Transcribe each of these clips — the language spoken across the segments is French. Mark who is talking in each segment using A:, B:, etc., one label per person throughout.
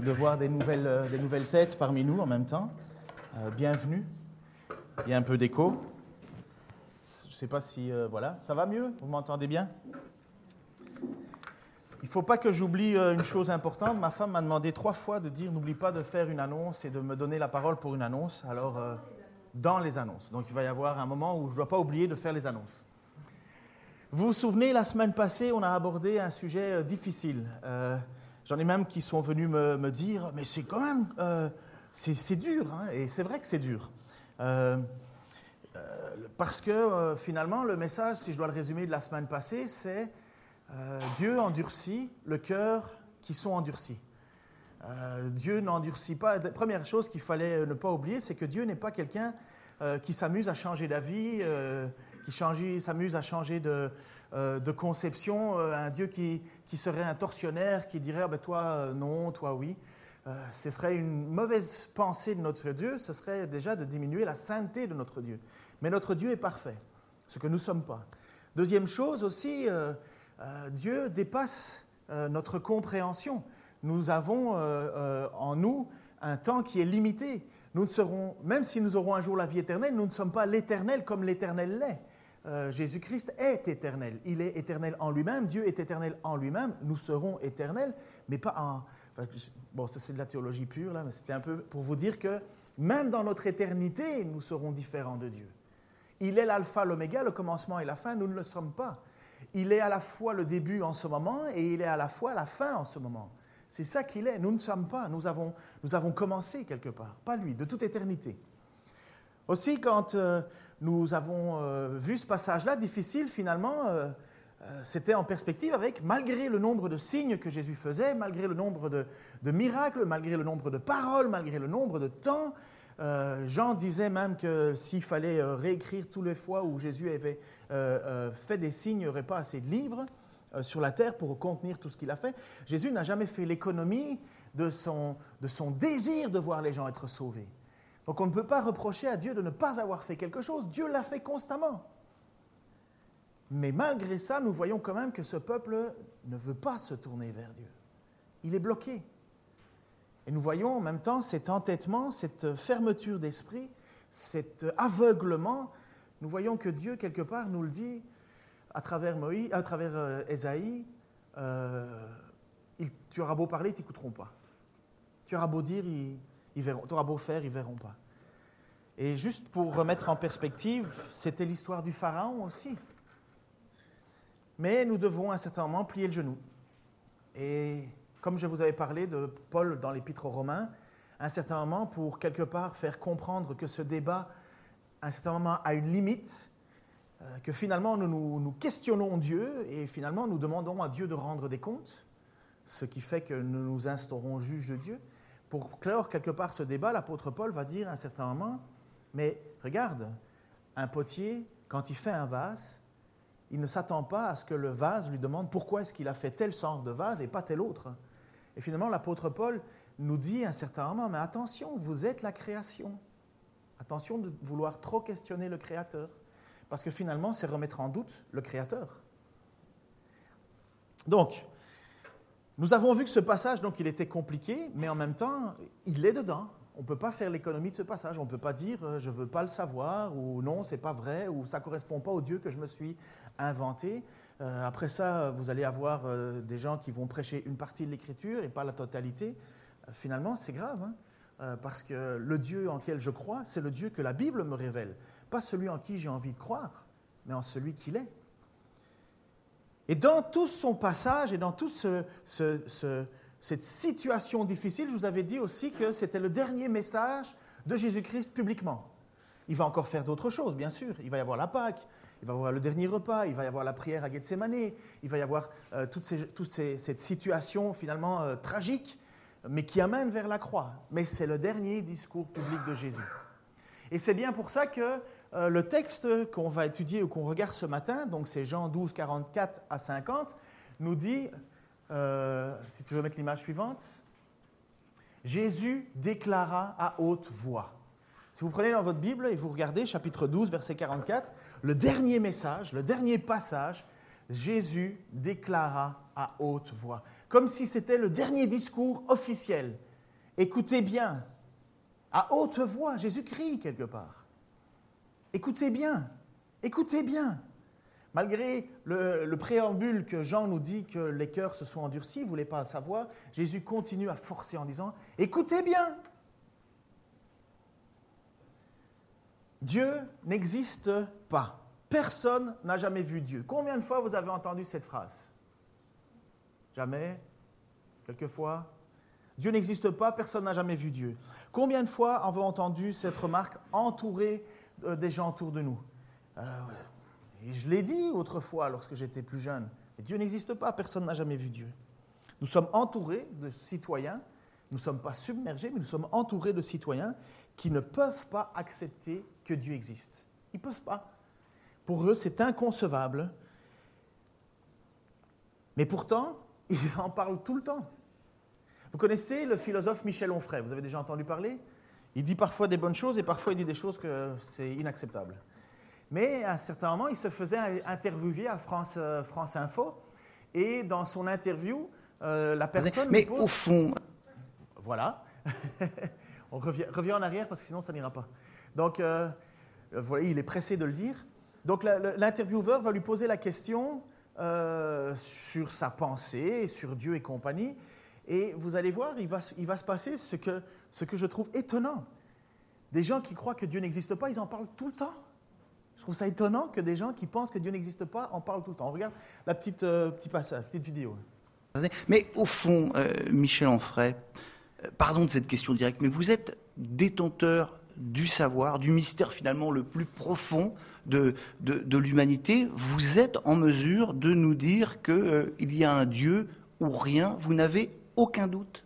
A: de voir des nouvelles, euh, des nouvelles têtes parmi nous en même temps. Euh, bienvenue. Il y a un peu d'écho. Je ne sais pas si... euh, voilà, ça va mieux? Vous m'entendez bien? Il ne faut pas que j'oublie une chose importante. Ma femme m'a demandé trois fois de dire n'oublie pas de faire une annonce et de me donner la parole pour une annonce. Alors, dans les annonces. Donc, il va y avoir un moment où je ne dois pas oublier de faire les annonces. Vous vous souvenez, la semaine passée, on a abordé un sujet difficile. J'en ai même qui sont venus me, me dire, mais c'est quand même, euh, c'est dur, hein, et c'est vrai que c'est dur. Euh, euh, parce que euh, finalement, le message, si je dois le résumer de la semaine passée, c'est Dieu endurcit le cœur qui sont endurcis. Dieu n'endurcit pas. La première chose qu'il fallait ne pas oublier, c'est que Dieu n'est pas quelqu'un qui s'amuse à changer d'avis, qui s'amuse à changer de, de conception, un Dieu qui, qui serait un tortionnaire, qui dirait Ah ben, toi euh, non, toi oui. Euh, ce serait une mauvaise pensée de notre Dieu, ce serait déjà de diminuer la sainteté de notre Dieu. Mais notre Dieu est parfait, ce que nous ne sommes pas. Deuxième chose aussi, euh, Dieu dépasse notre compréhension. Nous avons en nous un temps qui est limité. Nous ne serons, même si nous aurons un jour la vie éternelle, nous ne sommes pas l'éternel comme l'éternel l'est. Euh, Jésus-Christ est éternel. Il est éternel en lui-même. Dieu est éternel en lui-même. Nous serons éternels, mais pas en. bon, ça c'est de la théologie pure, là, mais c'était un peu pour vous dire que même dans notre éternité, nous serons différents de Dieu. Il est l'alpha, l'oméga, le commencement et la fin, nous ne le sommes pas. Il est à la fois le début en ce moment et il est à la fois la fin en ce moment. C'est ça qu'il est. Nous ne sommes pas. Nous avons, nous avons commencé quelque part, pas lui, de toute éternité. Aussi, quand euh, nous avons euh, vu ce passage-là difficile, finalement, euh, euh, c'était en perspective avec, malgré le nombre de signes que Jésus faisait, malgré le nombre de, miracles, malgré le nombre de paroles, malgré le nombre de temps, Jean disait même que s'il fallait réécrire tous les fois où Jésus avait fait des signes, il n'y aurait pas assez de livres sur la terre pour contenir tout ce qu'il a fait. Jésus n'a jamais fait l'économie de son désir de voir les gens être sauvés. Donc on ne peut pas reprocher à Dieu de ne pas avoir fait quelque chose. Dieu l'a fait constamment. Mais malgré ça, nous voyons quand même que ce peuple ne veut pas se tourner vers Dieu. Il est bloqué. Et nous voyons en même temps cet entêtement, cette fermeture d'esprit, cet aveuglement. Nous voyons que Dieu, quelque part, nous le dit à travers Moïse, à travers euh, Ésaïe, euh, il- tu auras beau parler, ils t'écouteront pas. Tu auras beau dire, ils, ils verront. Auras beau faire, ils verront pas. Et juste pour remettre en perspective, c'était l'histoire du Pharaon aussi. Mais nous devons à un certain moment plier le genou. Et comme je vous avais parlé de Paul dans l'Épître aux Romains, à un certain moment, pour quelque part faire comprendre que ce débat, à un certain moment, a une limite, euh, que finalement nous, nous, nous questionnons Dieu et finalement nous demandons à Dieu de rendre des comptes, ce qui fait que nous nous instaurons juges de Dieu. Pour clore quelque part ce débat, l'apôtre Paul va dire à un certain moment, mais regarde, un potier, quand il fait un vase, il ne s'attend pas à ce que le vase lui demande pourquoi est-ce qu'il a fait tel genre de vase et pas tel autre. Et finalement, l'apôtre Paul nous dit à un certain moment, mais attention, vous êtes la création. Attention de vouloir trop questionner le Créateur, parce que finalement, c'est remettre en doute le Créateur. Donc, nous avons vu que ce passage, donc, il était compliqué, mais en même temps, il est dedans. On ne peut pas faire l'économie de ce passage. On ne peut pas dire euh, je ne veux pas le savoir, ou non, c'est pas vrai, ou ça ne correspond pas au Dieu que je me suis inventé. Euh, après ça, vous allez avoir euh, des gens qui vont prêcher une partie de l'Écriture et pas la totalité. Finalement, c'est grave, hein, parce que le Dieu en quel je crois, c'est le Dieu que la Bible me révèle. Pas celui en qui j'ai envie de croire, mais en celui qu'il est. Et dans tout son passage et dans toute ce, ce- ce- cette situation difficile, je vous avais dit aussi que c'était le dernier message de Jésus-Christ publiquement. Il va encore faire d'autres choses, bien sûr. Il va y avoir la Pâque, il va y avoir le dernier repas, il va y avoir la prière à Gethsemane, il va y avoir euh, toute, cette situation finalement euh, tragique, mais qui amène vers la croix. Mais c'est le dernier discours public de Jésus. Et c'est bien pour ça que euh, le texte qu'on va étudier ou qu'on regarde ce matin, donc c'est Jean 12, 44 à 50, nous dit, euh, si tu veux mettre l'image suivante, Jésus déclara à haute voix. Si vous prenez dans votre Bible et vous regardez chapitre 12, verset 44, le dernier message, le dernier passage, Jésus déclara à haute voix, comme si c'était le dernier discours officiel Écoutez bien, à haute voix, Jésus crie quelque part. Écoutez bien, écoutez bien. Malgré le, préambule que Jean nous dit que les cœurs se sont endurcis, vous ne voulez pas savoir, Jésus continue à forcer en disant, écoutez bien. Dieu n'existe pas. Personne n'a jamais vu Dieu. Combien de fois vous avez entendu cette phrase? Jamais Quelquefois Dieu n'existe pas, personne n'a jamais vu Dieu. Combien de fois avons-vous entendu cette remarque entourée euh, des gens autour de nous euh, Et je l'ai dit autrefois lorsque j'étais plus jeune. Dieu n'existe pas, personne n'a jamais vu Dieu. Nous sommes entourés de citoyens, nous ne sommes pas submergés, mais nous sommes entourés de citoyens qui ne peuvent pas accepter que Dieu existe. Ils ne peuvent pas. Pour eux, c'est inconcevable. Mais pourtant, ils en parlent tout le temps. Vous connaissez le philosophe Michel Onfray, vous avez déjà entendu parler? Il dit parfois des bonnes choses et parfois il dit des choses que c'est inacceptable. Mais à un certain moment, il se faisait interviewer à France, euh, France Info et dans son interview, euh, la personne.
B: Mais au fond.
A: Voilà. On revient, en arrière parce que sinon ça n'ira pas. Donc, euh, vous voyez, il est pressé de le dire. Donc, l'intervieweur va lui poser la question sur sa pensée, sur Dieu et compagnie. Et vous allez voir, il va, il va se passer ce que, ce que je trouve étonnant. Des gens qui croient que Dieu n'existe pas, ils en parlent tout le temps. Je trouve ça étonnant que des gens qui pensent que Dieu n'existe pas en parlent tout le temps. On regarde la petite, euh, passage, petite vidéo.
B: Mais au fond, euh, Michel Onfray, euh, pardon de cette question directe, mais vous êtes détenteur du savoir, du mystère finalement le plus profond de l'humanité. Vous êtes en mesure de nous dire qu'il y a un Dieu ou rien. Vous n'avez aucun doute?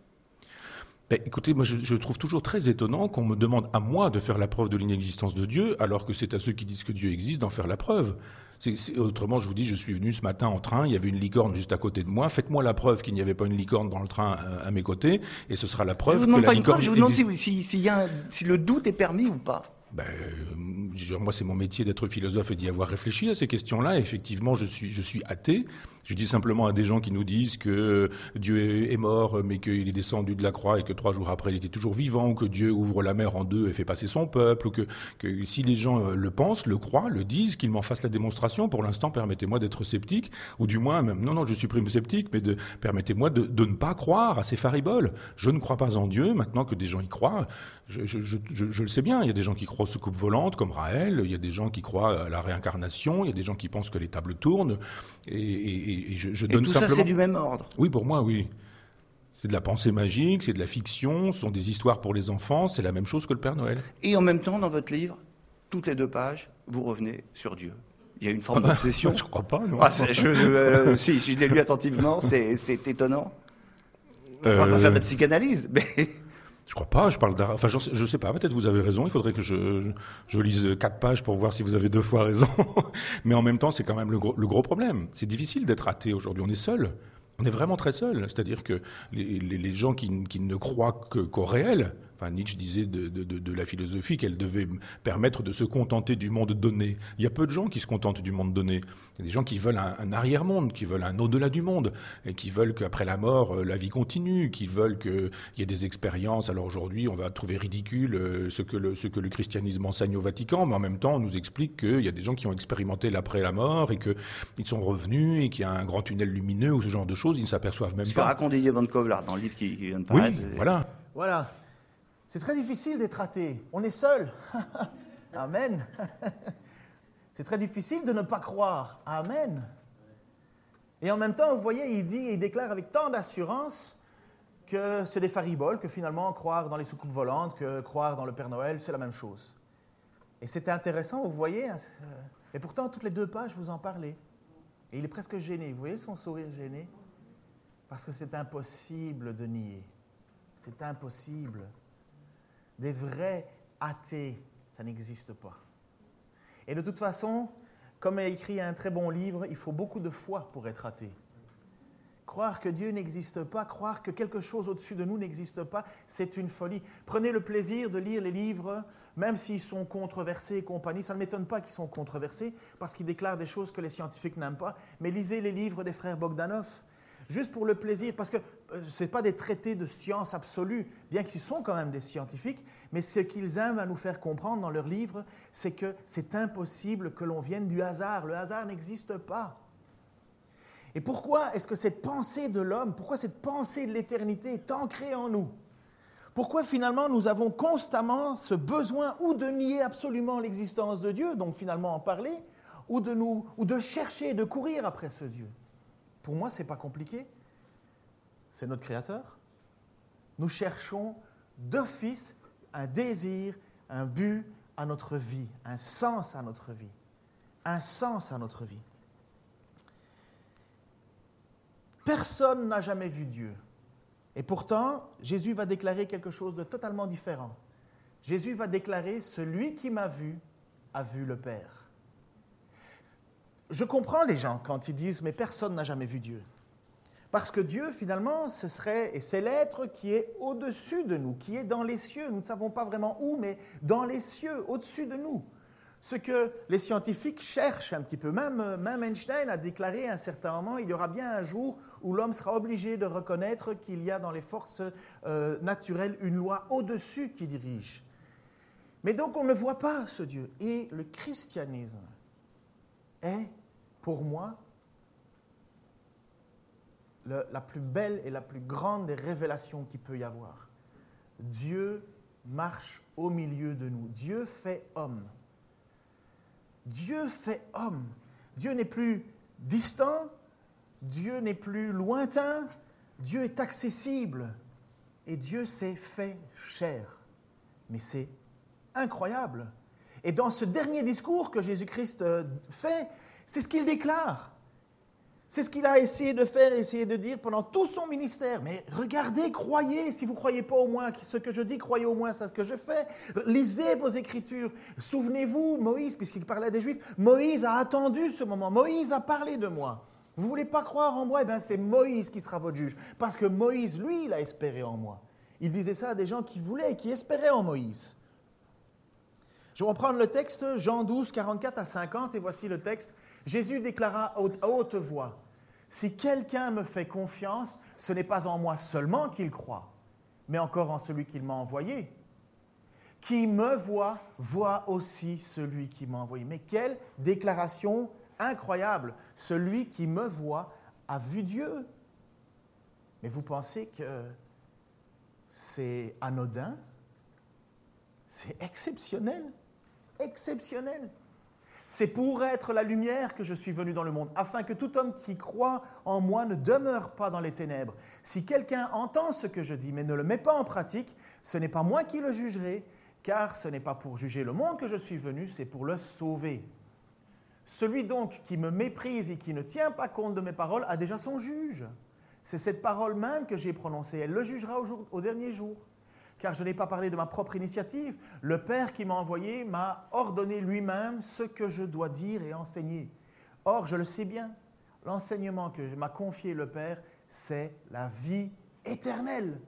C: Ben, écoutez, moi je, trouve toujours très étonnant qu'on me demande à moi de faire la preuve de l'inexistence de Dieu, alors que c'est à ceux qui disent que Dieu existe d'en faire la preuve. autrement, je vous dis, je suis venu ce matin en train, il y avait une licorne juste à côté de moi. Faites-moi la preuve qu'il n'y avait pas une licorne dans le train euh, à, mes côtés, et ce sera la preuve
B: je vous
C: que la
B: pas
C: licorne.
B: je vous demande si, si le doute est permis ou pas.
C: Ben, moi, c'est mon métier d'être philosophe et d'y avoir réfléchi à ces questions-là. Effectivement, je suis, je suis athée. Je dis simplement à des gens qui nous disent que Dieu est mort, mais qu'il est descendu de la croix et que trois jours après il était toujours vivant, ou que Dieu ouvre la mer en deux et fait passer son peuple, ou que, si les gens euh, le pensent, le croient, le disent, qu'ils m'en fassent la démonstration. Pour l'instant, permettez-moi d'être sceptique, ou du moins, même, non, non, je suis prime sceptique, mais permettez-moi de, ne pas croire à ces fariboles. Je ne crois pas en Dieu, maintenant que des gens y croient. Je, je, le sais bien, il y a des gens qui croient aux soucoupes volantes, comme Raël, il y a des gens qui croient à la réincarnation, il y a des gens qui pensent que les tables tournent, et et,
B: je, donne tout ça, c'est du même ordre.
C: Oui, pour moi, oui. C'est de la pensée magique, c'est de la fiction, ce sont des histoires pour les enfants, c'est la même chose que le Père Noël.
B: Et en même temps, dans votre livre, toutes les deux pages, vous revenez sur Dieu. Il y a une forme d'obsession.
C: je crois pas.
B: Ah, euh, si, si je l'ai lu attentivement, c'est étonnant. On va pas faire de euh, psychanalyse, mais.
C: Je crois pas, je parle d'art. Enfin, je, je sais pas, peut-être vous avez raison, il faudrait que je, lise quatre pages pour voir si vous avez deux fois raison. Mais en même temps, c'est quand même le gros, problème. C'est difficile d'être athée aujourd'hui, on est seul. On est vraiment très seul. C'est-à-dire que les, gens qui, ne croient qu'au réel, Enfin, Nietzsche disait de, de, de, la philosophie qu'elle devait permettre de se contenter du monde donné. Il y a peu de gens qui se contentent du monde donné. Il y a des gens qui veulent un, arrière-monde, qui veulent un au-delà du monde, et qui veulent qu'après la mort, euh, la vie continue, qui veulent qu'il y ait des expériences. Alors aujourd'hui, on va trouver ridicule euh, ce que, le, ce que le christianisme enseigne au Vatican, mais en même temps, on nous explique qu'il y a des gens qui ont expérimenté l'après la mort et qu'ils sont revenus et qu'il y a un grand tunnel lumineux ou ce genre de choses. Ils ne s'aperçoivent même
B: ce
C: pas.
B: Ce que raconte Didier Van Kovlar dans le livre qui, vient de paraître.
C: Oui, voilà.
A: Voilà. C'est très difficile d'être athée. On est seul. Amen. C'est très difficile de ne pas croire. Amen. Et en même temps, vous voyez, il dit, il déclare avec tant d'assurance que c'est des fariboles, que finalement croire dans les soucoupes volantes, que croire dans le Père Noël, c'est la même chose. Et c'était intéressant, vous voyez, hein, et pourtant, toutes les deux pages, vous en parlez. Et il est presque gêné. Vous voyez son sourire gêné? Parce que c'est impossible de nier. C'est impossible. Des vrais athées, ça n'existe pas. Et de toute façon, comme a écrit un très bon livre, il faut beaucoup de foi pour être athée. Croire que Dieu n'existe pas, croire que quelque chose au-dessus de nous n'existe pas, c'est une folie. Prenez le plaisir de lire les livres, même s'ils sont controversés et compagnie. Ça ne m'étonne pas qu'ils sont controversés, parce qu'ils déclarent des choses que les scientifiques n'aiment pas. Mais lisez les livres des frères Bogdanov. Juste pour le plaisir, parce que euh, ce n'est pas des traités de science absolue, bien qu'ils sont quand même des scientifiques, mais ce qu'ils aiment à nous faire comprendre dans leurs livres, c'est que c'est impossible que l'on vienne du hasard. Le hasard n'existe pas. Et pourquoi est-ce que cette pensée de l'homme, pourquoi cette pensée de l'éternité est ancrée en nous? Pourquoi finalement nous avons constamment ce besoin ou de nier absolument l'existence de Dieu, donc finalement en parler, ou de, nous, ou de chercher, de courir après ce Dieu? Pour moi, ce n'est pas compliqué. C'est notre Créateur. Nous cherchons d'office un désir, un but à notre vie, un sens à notre vie, un sens à notre vie. Personne n'a jamais vu Dieu. Et pourtant, Jésus va déclarer quelque chose de totalement différent. Jésus va déclarer, celui qui m'a vu a vu le Père. Je comprends les gens quand ils disent, mais personne n'a jamais vu Dieu. Parce que Dieu, finalement, ce serait, et c'est l'être qui est au-dessus de nous, qui est dans les cieux. Nous ne savons pas vraiment où, mais dans les cieux, au-dessus de nous. Ce que les scientifiques cherchent un petit peu, même, même Einstein a déclaré à un certain moment, il y aura bien un jour où l'homme sera obligé de reconnaître qu'il y a dans les forces euh, naturelles une loi au-dessus qui dirige. Mais donc on ne voit pas ce Dieu. Et le christianisme est, pour moi, la plus belle et la plus grande des révélations qu'il peut y avoir. Dieu marche au milieu de nous. Dieu fait homme. Dieu fait homme. Dieu n'est plus distant, Dieu n'est plus lointain, Dieu est accessible et Dieu s'est fait chair. Mais c'est incroyable. Et dans ce dernier discours que Jésus-Christ euh, fait, c'est ce qu'il déclare. C'est ce qu'il a essayé de faire, essayé de dire pendant tout son ministère. Mais regardez, croyez, si vous ne croyez pas au moins ce que je dis, croyez au moins ce que je fais. Lisez vos écritures. Souvenez-vous, Moïse, puisqu'il parlait des Juifs, Moïse a attendu ce moment. Moïse a parlé de moi. Vous voulez pas croire en moi? Eh bien, c'est Moïse qui sera votre juge. Parce que Moïse, lui, il a espéré en moi. Il disait ça à des gens qui voulaient, qui espéraient en Moïse. Je vais reprendre le texte, Jean 12, 44 à 50, et voici le texte. Jésus déclara à haute voix, Si quelqu'un me fait confiance, ce n'est pas en moi seulement qu'il croit, mais encore en celui qu'il m'a envoyé. Qui me voit, voit aussi celui qui m'a envoyé. Mais quelle déclaration incroyable. Celui qui me voit a vu Dieu. Mais vous pensez que c'est anodin? C'est exceptionnel? Exceptionnel. C'est pour être la lumière que je suis venu dans le monde, afin que tout homme qui croit en moi ne demeure pas dans les ténèbres. Si quelqu'un entend ce que je dis, mais ne le met pas en pratique, ce n'est pas moi qui le jugerai, car ce n'est pas pour juger le monde que je suis venu, c'est pour le sauver. Celui donc qui me méprise et qui ne tient pas compte de mes paroles a déjà son juge. C'est cette parole même que j'ai prononcée. Elle le jugera au, dernier jour. Car je n'ai pas parlé de ma propre initiative. Le Père qui m'a envoyé m'a ordonné lui-même ce que je dois dire et enseigner. Or, je le sais bien, l'enseignement que m'a confié le Père, c'est la vie éternelle.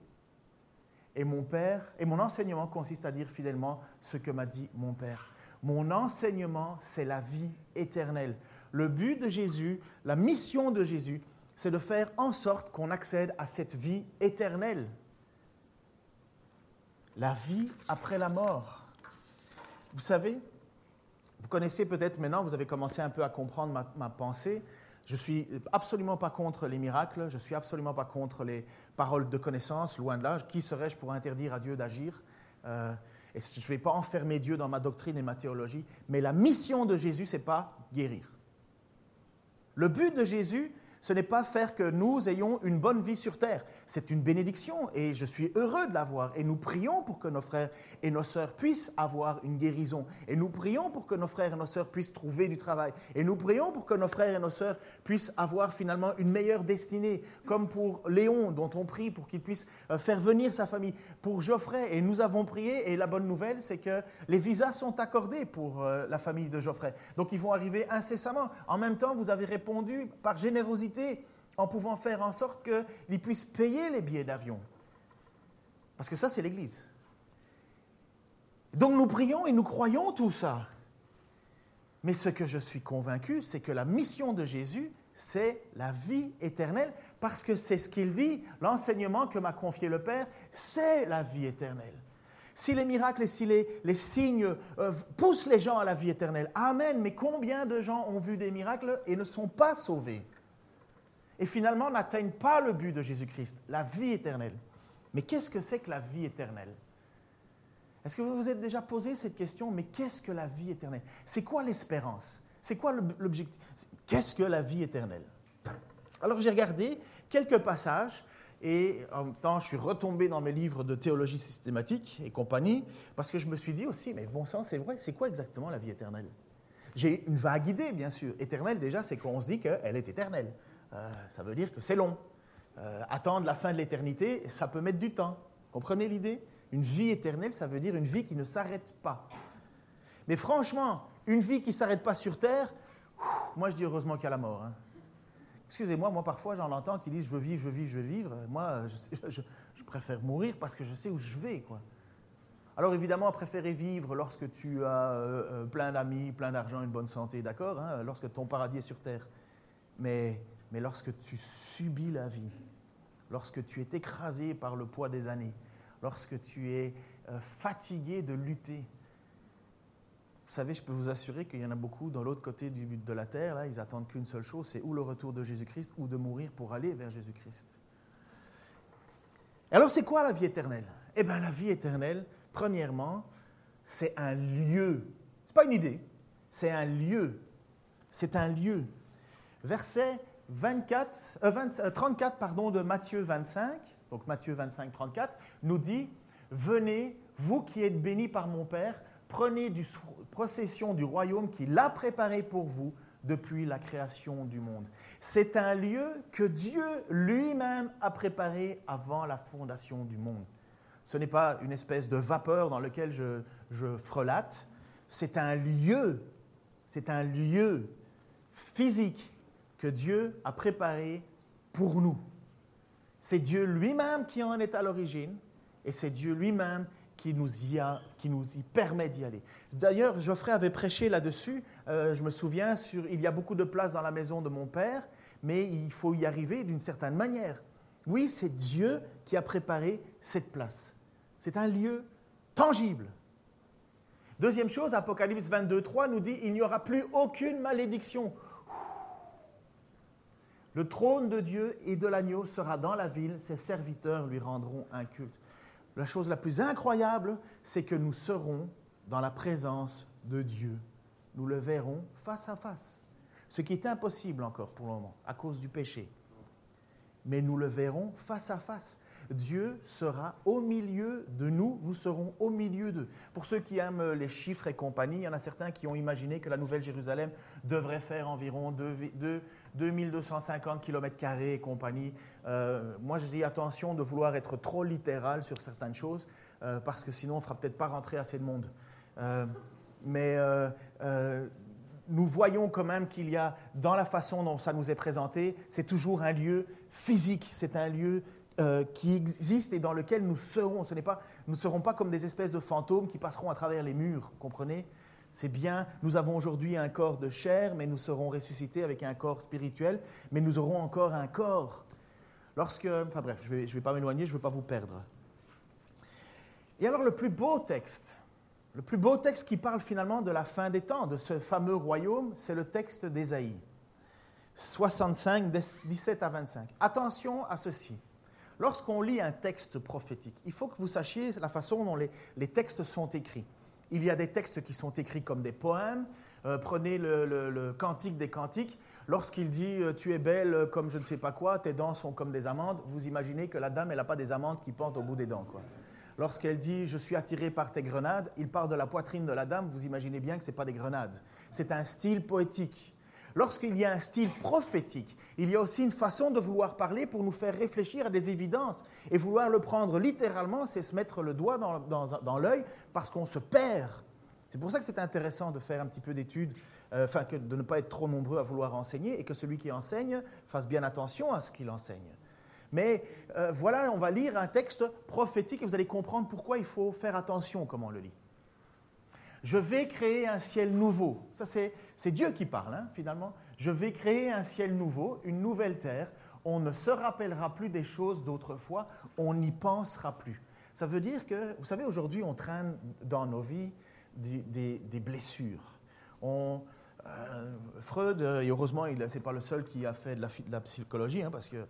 A: Et mon Père, et mon enseignement consiste à dire fidèlement ce que m'a dit mon Père. Mon enseignement, c'est la vie éternelle. Le but de Jésus, la mission de Jésus, c'est de faire en sorte qu'on accède à cette vie éternelle. La vie après la mort. Vous savez, vous connaissez peut-être maintenant, vous avez commencé un peu à comprendre ma, pensée. Je ne suis absolument pas contre les miracles, je ne suis absolument pas contre les paroles de connaissance, loin de là. Qui serais-je pour interdire à Dieu d'agir? Euh, je ne vais pas enfermer Dieu dans ma doctrine et ma théologie, mais la mission de Jésus, ce n'est pas guérir. Le but de Jésus, ce n'est pas faire que nous ayons une bonne vie sur terre. C'est une bénédiction et je suis heureux de l'avoir. Et nous prions pour que nos frères et nos sœurs puissent avoir une guérison. Et nous prions pour que nos frères et nos sœurs puissent trouver du travail. Et nous prions pour que nos frères et nos sœurs puissent avoir finalement une meilleure destinée, comme pour Léon, dont on prie pour qu'il puisse euh, faire venir sa famille. Pour Geoffrey, et nous avons prié, et la bonne nouvelle, c'est que les visas sont accordés pour euh, la famille de Geoffrey. Donc ils vont arriver incessamment. En même temps, vous avez répondu par générosité en pouvant faire en sorte qu'ils puissent payer les billets d'avion. Parce que ça, c'est l'Église. Donc nous prions et nous croyons tout ça. Mais ce que je suis convaincu, c'est que la mission de Jésus, c'est la vie éternelle Parce que c'est ce qu'il dit, l'enseignement que m'a confié le Père, c'est la vie éternelle. Si les miracles et si les, signes euh, poussent les gens à la vie éternelle, Amen, mais combien de gens ont vu des miracles et ne sont pas sauvés? Et finalement n'atteignent pas le but de Jésus-Christ, la vie éternelle. Mais qu'est-ce que c'est que la vie éternelle? Est-ce que vous vous êtes déjà posé cette question Mais qu'est-ce que la vie éternelle? C'est quoi l'espérance? C'est quoi l'objectif Qu'est-ce que la vie éternelle? Alors j'ai regardé quelques passages et en même temps, je suis retombé dans mes livres de théologie systématique et compagnie, parce que je me suis dit aussi, mais bon sang, c'est vrai, c'est quoi exactement la vie éternelle? J'ai une vague idée, bien sûr. Éternelle, déjà, c'est qu'on se dit qu'elle est éternelle. Euh, ça veut dire que c'est long. Euh, attendre la fin de l'éternité, ça peut mettre du temps. Comprenez l'idée? Une vie éternelle, ça veut dire une vie qui ne s'arrête pas. Mais franchement, une vie qui ne s'arrête pas sur Terre, moi je dis heureusement qu'il y a la mort. Hein. Excusez-moi, moi parfois j'en entends qui disent je veux vivre, je veux vivre, je veux vivre. Moi, je, préfère mourir parce que je sais où je vais. Quoi. Alors évidemment, préférer vivre lorsque tu as euh, euh, plein d'amis, plein d'argent, une bonne santé, d'accord, hein, lorsque ton paradis est sur terre. Mais, mais lorsque tu subis la vie, lorsque tu es écrasé par le poids des années, lorsque tu es euh, fatigué de lutter, vous savez, je peux vous assurer qu'il y en a beaucoup dans l'autre côté de la terre, là, ils attendent qu'une seule chose, c'est ou le retour de Jésus-Christ ou de mourir pour aller vers Jésus-Christ. Alors, c'est quoi la vie éternelle? Eh bien, la vie éternelle, premièrement, c'est un lieu. Ce n'est pas une idée, c'est un lieu. C'est un lieu. Verset 24, 34 euh, pardon, de Matthieu 25, donc Matthieu 25, 34, nous dit Venez, vous qui êtes bénis par mon Père, prenez du, possession du royaume qu'il a préparé pour vous depuis la création du monde. C'est un lieu que Dieu lui-même a préparé avant la fondation du monde. Ce n'est pas une espèce de vapeur dans lequel je, je frelate, c'est un lieu, c'est un lieu physique que Dieu a préparé pour nous. C'est Dieu lui-même qui en est à l'origine et c'est Dieu lui-même qui nous y, permet d'y aller. D'ailleurs, Geoffrey avait prêché là-dessus, euh, je me souviens, sur il y a beaucoup de place dans la maison de mon père, mais il faut y arriver d'une certaine manière. Oui, c'est Dieu qui a préparé cette place. C'est un lieu tangible. Deuxième chose, Apocalypse 22, 3 nous dit, il n'y aura plus aucune malédiction. Le trône de Dieu et de l'agneau sera dans la ville, ses serviteurs lui rendront un culte la chose la plus incroyable, c'est que nous serons dans la présence de Dieu. Nous le verrons face à face. Ce qui est impossible encore pour le moment, à cause du péché. Mais nous le verrons face à face. Dieu sera au milieu de nous, nous serons au milieu d'eux. Pour ceux qui aiment les chiffres et compagnie, il y en a certains qui ont imaginé que la Nouvelle Jérusalem devrait faire environ 2250 km et compagnie. Euh, moi, je dis attention de vouloir être trop littéral sur certaines choses, euh, parce que sinon, on ne fera peut-être pas rentrer assez de monde. Euh, mais nous voyons quand même qu'il y a, dans la façon dont ça nous est présenté, c'est toujours un lieu physique, c'est un lieu qui existe et dans lequel nous serons. Ce n'est pas, nous ne serons pas comme des espèces de fantômes qui passeront à travers les murs, comprenez? C'est bien, nous avons aujourd'hui un corps de chair, mais nous serons ressuscités avec un corps spirituel, mais nous aurons encore un corps. Lorsque, enfin bref, je ne vais, pas m'éloigner, je ne veux pas vous perdre. Et alors le plus beau texte, le plus beau texte qui parle finalement de la fin des temps, de ce fameux royaume, c'est le texte d'Ésaïe. 65, 17 à 25. Attention à ceci. Lorsqu'on lit un texte prophétique, il faut que vous sachiez la façon dont les, textes sont écrits. Il y a des textes qui sont écrits comme des poèmes. Euh, prenez le, Cantique des Cantiques. Lorsqu'il dit euh, Tu es belle comme je ne sais pas quoi, tes dents sont comme des amandes, vous imaginez que la dame, elle n'a pas des amandes qui pendent au bout des dents. Lorsqu'elle dit Je suis attiré par tes grenades, il parle de la poitrine de la dame, vous imaginez bien que ce n'est pas des grenades. C'est un style poétique. Lorsqu'il y a un style prophétique, il y a aussi une façon de vouloir parler pour nous faire réfléchir à des évidences. Et vouloir le prendre littéralement, c'est se mettre le doigt dans, l'œil parce qu'on se perd. C'est pour ça que c'est intéressant de faire un petit peu d'études, euh, enfin de ne pas être trop nombreux à vouloir enseigner et que celui qui enseigne fasse bien attention à ce qu'il enseigne. Mais euh, voilà, on va lire un texte prophétique et vous allez comprendre pourquoi il faut faire attention comment on le lit. Je vais créer un ciel nouveau. Ça, c'est Dieu qui parle, hein, finalement. Je vais créer un ciel nouveau, une nouvelle terre. on ne se rappellera plus des choses d'autrefois, on n'y pensera plus. Ça veut dire que, vous savez, aujourd'hui, on traîne dans nos vies des, blessures. Euh, Freud, et heureusement, ce n'est pas le seul qui a fait de la, psychologie, hein, parce que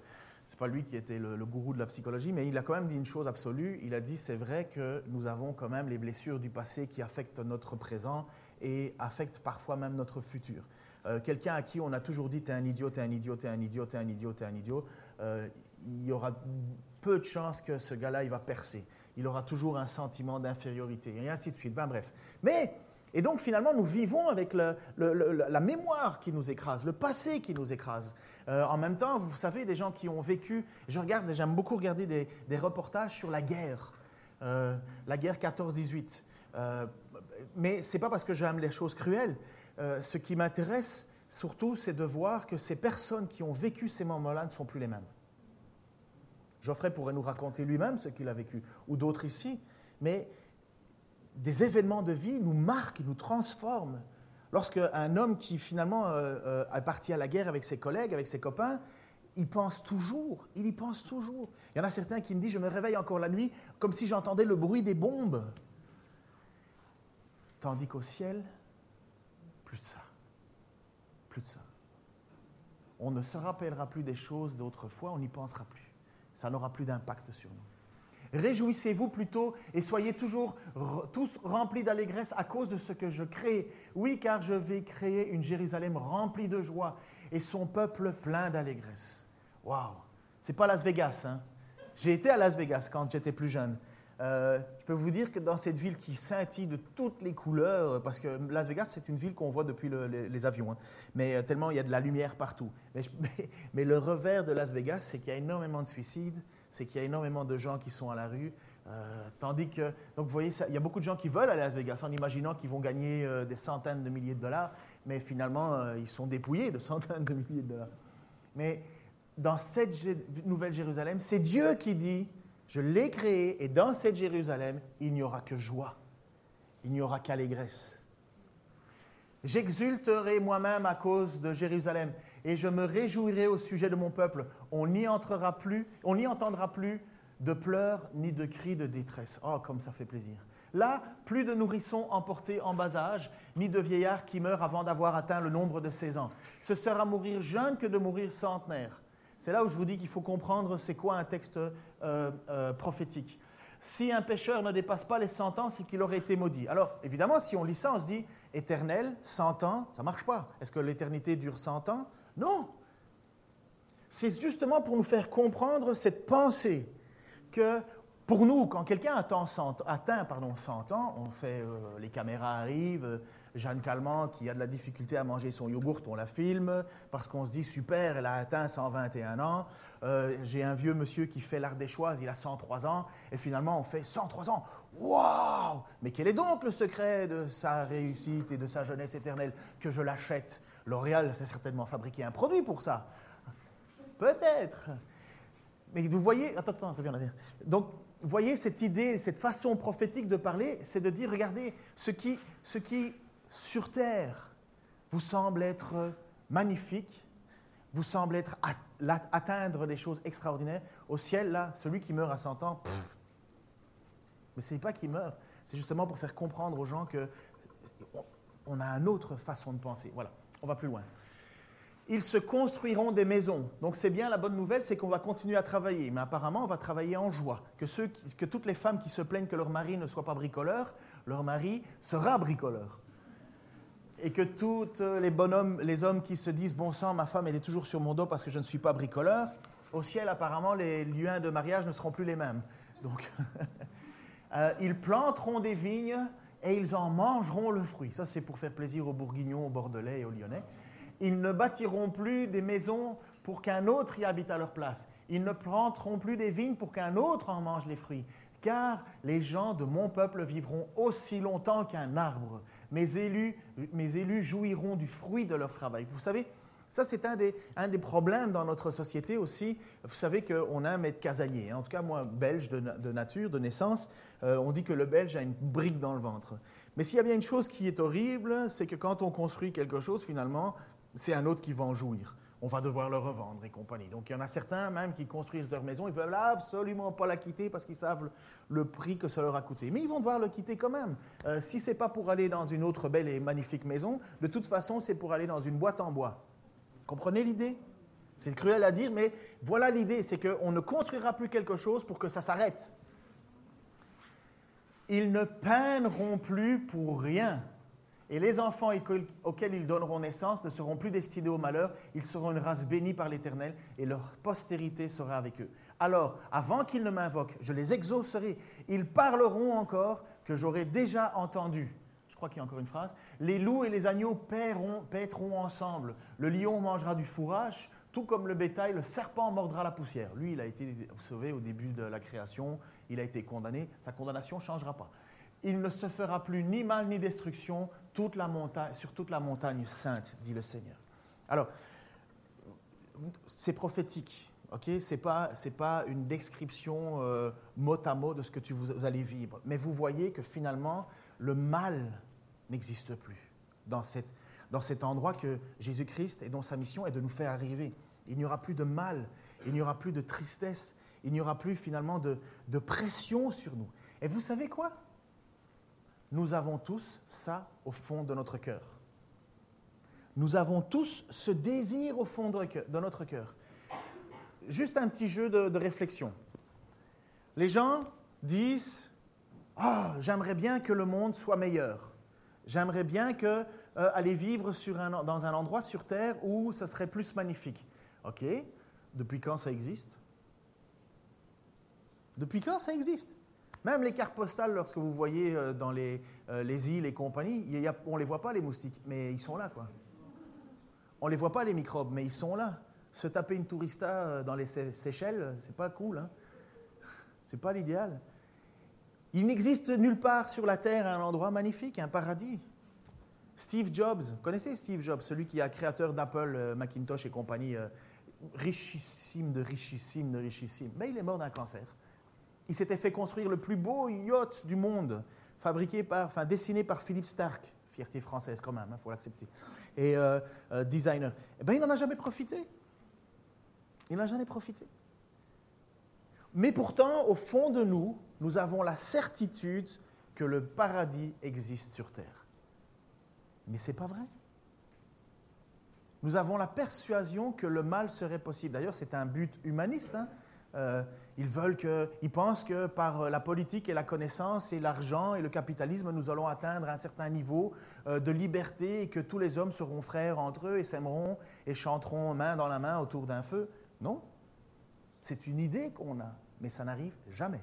A: ce n'est pas lui qui était le, gourou de la psychologie, mais il a quand même dit une chose absolue. Il a dit c'est vrai que nous avons quand même les blessures du passé qui affectent notre présent et affectent parfois même notre futur. Euh, quelqu'un à qui on a toujours dit t'es un idiot, t'es un idiot, t'es un idiot, t'es un idiot, t'es un idiot, euh, il y aura peu de chances que ce gars-là il va percer. Il aura toujours un sentiment d'infériorité et ainsi de suite. Ben bref. Mais et donc finalement, nous vivons avec la mémoire qui nous écrase, le passé qui nous écrase. Euh, en même temps, vous savez, des gens qui ont vécu, je j'aime beaucoup regarder des, reportages sur la guerre, euh, la guerre 14-18. Euh, mais ce n'est pas parce que j'aime les choses cruelles. ce qui m'intéresse surtout, c'est de voir que ces personnes qui ont vécu ces moments-là ne sont plus les mêmes. Geoffrey pourrait nous raconter lui-même ce qu'il a vécu, ou d'autres ici. Mais des événements de vie nous marquent, nous transforment. Lorsque un homme qui finalement euh, euh, est parti à la guerre avec ses collègues, avec ses copains, il pense toujours, il y pense toujours. Il y en a certains qui me disent, je me réveille encore la nuit comme si j'entendais le bruit des bombes. Tandis qu'au ciel, plus de ça. Plus de ça. On ne se rappellera plus des choses d'autrefois, on n'y pensera plus. Ça n'aura plus d'impact sur nous. Réjouissez-vous plutôt et soyez toujours tous remplis d'allégresse à cause de ce que je crée. Oui, car je vais créer une Jérusalem remplie de joie et son peuple plein d'allégresse. Waouh! C'est pas Las Vegas, hein? J'ai été à Las Vegas quand j'étais plus jeune. Euh, je peux vous dire que dans cette ville qui scintille de toutes les couleurs, parce que Las Vegas, c'est une ville qu'on voit depuis les, avions, hein, mais euh, tellement il y a de la lumière partout. mais le revers de Las Vegas, c'est qu'il y a énormément de suicides, c'est qu'il y a énormément de gens qui sont à la rue. Euh, tandis que, donc vous voyez, il y a beaucoup de gens qui veulent aller à Las Vegas en imaginant qu'ils vont gagner euh, des centaines de milliers de dollars, mais finalement, euh, ils sont dépouillés de centaines de milliers de dollars. Mais dans cette nouvelle Jérusalem, c'est Dieu qui dit, je l'ai créé, et dans cette Jérusalem, il n'y aura que joie, il n'y aura qu'allégresse. J'exulterai moi-même à cause de Jérusalem et je me réjouirai au sujet de mon peuple. On n'y entrera plus, on n'y entendra plus de pleurs ni de cris de détresse. Oh, comme ça fait plaisir. Là, plus de nourrissons emportés en bas âge, ni de vieillards qui meurent avant d'avoir atteint le nombre de 16 ans. Ce sera mourir jeune que de mourir centenaire. C'est là où je vous dis qu'il faut comprendre c'est quoi un texte euh, euh, prophétique. Si un pécheur ne dépasse pas les 100 ans, c'est qu'il aurait été maudit. Alors, évidemment, si on lit ça, on se dit éternel, 100 ans, ça marche pas. Est-ce que l'éternité dure 100 ans? Non. C'est justement pour nous faire comprendre cette pensée que pour nous, quand quelqu'un atteint 100, atteint, pardon, 100 ans, on fait, euh, les caméras arrivent, Jeanne Calment qui a de la difficulté à manger son yogourt, on la filme parce qu'on se dit super, elle a atteint 121 ans. Euh, j'ai un vieux monsieur qui fait l'Ardéchoise, il a 103 ans, et finalement on fait 103 ans. Waouh Mais quel est donc le secret de sa réussite et de sa jeunesse éternelle? Que je l'achète L'Oréal s'est certainement fabriqué un produit pour ça. Peut-être. Mais vous voyez, attends, attends, reviens là. Donc, vous voyez cette idée, cette façon prophétique de parler, c'est de dire, regardez, ce qui, sur terre vous semble être magnifique, vous semble être atteindre des choses extraordinaires, au ciel, là, celui qui meurt à 100 ans, mais ce n'est pas qu'il meurt, c'est justement pour faire comprendre aux gens que on a une autre façon de penser. Voilà, on va plus loin. Ils se construiront des maisons. Donc c'est bien la bonne nouvelle, c'est qu'on va continuer à travailler. Mais apparemment, on va travailler en joie. Que, toutes les femmes qui se plaignent que leur mari ne soit pas bricoleur, leur mari sera bricoleur et que tous les bonhommes, les hommes qui se disent bon sang, ma femme elle est toujours sur mon dos parce que je ne suis pas bricoleur, au ciel apparemment les liens de mariage ne seront plus les mêmes. Donc, euh, ils planteront des vignes et ils en mangeront le fruit. Ça c'est pour faire plaisir aux Bourguignons, aux Bordelais et aux Lyonnais. Ils ne bâtiront plus des maisons pour qu'un autre y habite à leur place. Ils ne planteront plus des vignes pour qu'un autre en mange les fruits. Car les gens de mon peuple vivront aussi longtemps qu'un arbre mes élus, mes élus jouiront du fruit de leur travail. Vous savez, ça, c'est un des, problèmes dans notre société aussi. Vous savez qu'on aime être casanier. En tout cas, moi, belge de, nature, de naissance, euh, on dit que le belge a une brique dans le ventre. Mais s'il y a bien une chose qui est horrible, c'est que quand on construit quelque chose, finalement, c'est un autre qui va en jouir. on va devoir le revendre et compagnie. Donc il y en a certains même qui construisent leur maison, ils veulent absolument pas la quitter parce qu'ils savent le, prix que ça leur a coûté. Mais ils vont devoir le quitter quand même. Euh, si c'est pas pour aller dans une autre belle et magnifique maison, de toute façon c'est pour aller dans une boîte en bois. Comprenez l'idée? C'est cruel à dire, mais voilà l'idée, c'est qu'on ne construira plus quelque chose pour que ça s'arrête. Ils ne peineront plus pour rien. Et les enfants auxquels ils donneront naissance ne seront plus destinés au malheur, ils seront une race bénie par l'Éternel et leur postérité sera avec eux. Alors, avant qu'ils ne m'invoquent, je les exaucerai. Ils parleront encore que j'aurai déjà entendu. Je crois qu'il y a encore une phrase. Les loups et les agneaux paieront, paîtront ensemble. Le lion mangera du fourrage, tout comme le bétail, le serpent mordra la poussière. Lui, il a été sauvé au début de la création, il a été condamné, sa condamnation ne changera pas il ne se fera plus ni mal ni destruction sur toute la montagne sainte, dit le Seigneur. Alors, c'est prophétique, ok? Ce n'est pas, pas une description euh, mot à mot de ce que tu, vous, allez vivre. Mais vous voyez que finalement, le mal n'existe plus dans, cet endroit que Jésus-Christ et dont sa mission est de nous faire arriver. Il n'y aura plus de mal, il n'y aura plus de tristesse, il n'y aura plus finalement de, pression sur nous. Et vous savez quoi? Nous avons tous ça au fond de notre cœur. Nous avons tous ce désir au fond de notre cœur. Juste un petit jeu de, réflexion. Les gens disent Ah, j'aimerais bien que le monde soit meilleur. J'aimerais bien que, euh, aller vivre dans un endroit sur Terre où ce serait plus magnifique. OK. Depuis quand ça existe? Depuis quand ça existe? Même les cartes postales, lorsque vous voyez euh, dans les, euh, les îles et compagnie, on ne les voit pas, les moustiques, mais ils sont là. On ne les voit pas, les microbes, mais ils sont là. Se taper une tourista dans les Seychelles, c'est pas cool, hein C'est pas l'idéal. Il n'existe nulle part sur la Terre un endroit magnifique, un paradis. Steve Jobs, vous connaissez Steve Jobs, celui qui est créateur d'Apple, Macintosh et compagnie, richissime de richissime de richissime. Mais il est mort d'un cancer. Il s'était fait construire le plus beau yacht du monde, fabriqué par, enfin, dessiné par Philippe Stark, fierté française quand même, il hein, faut l'accepter, et euh, euh, designer. Eh bien, il n'en a jamais profité. Il n'en a jamais profité. Mais pourtant, au fond de nous, nous avons la certitude que le paradis existe sur terre. Mais ce n'est pas vrai. Nous avons la persuasion que le mal serait possible. D'ailleurs, c'est un but humaniste. Hein. Euh, ils, veulent que, ils pensent que par euh, la politique et la connaissance et l'argent et le capitalisme, nous allons atteindre un certain niveau euh, de liberté et que tous les hommes seront frères entre eux et s'aimeront et chanteront main dans la main autour d'un feu. Non, c'est une idée qu'on a, mais ça n'arrive jamais.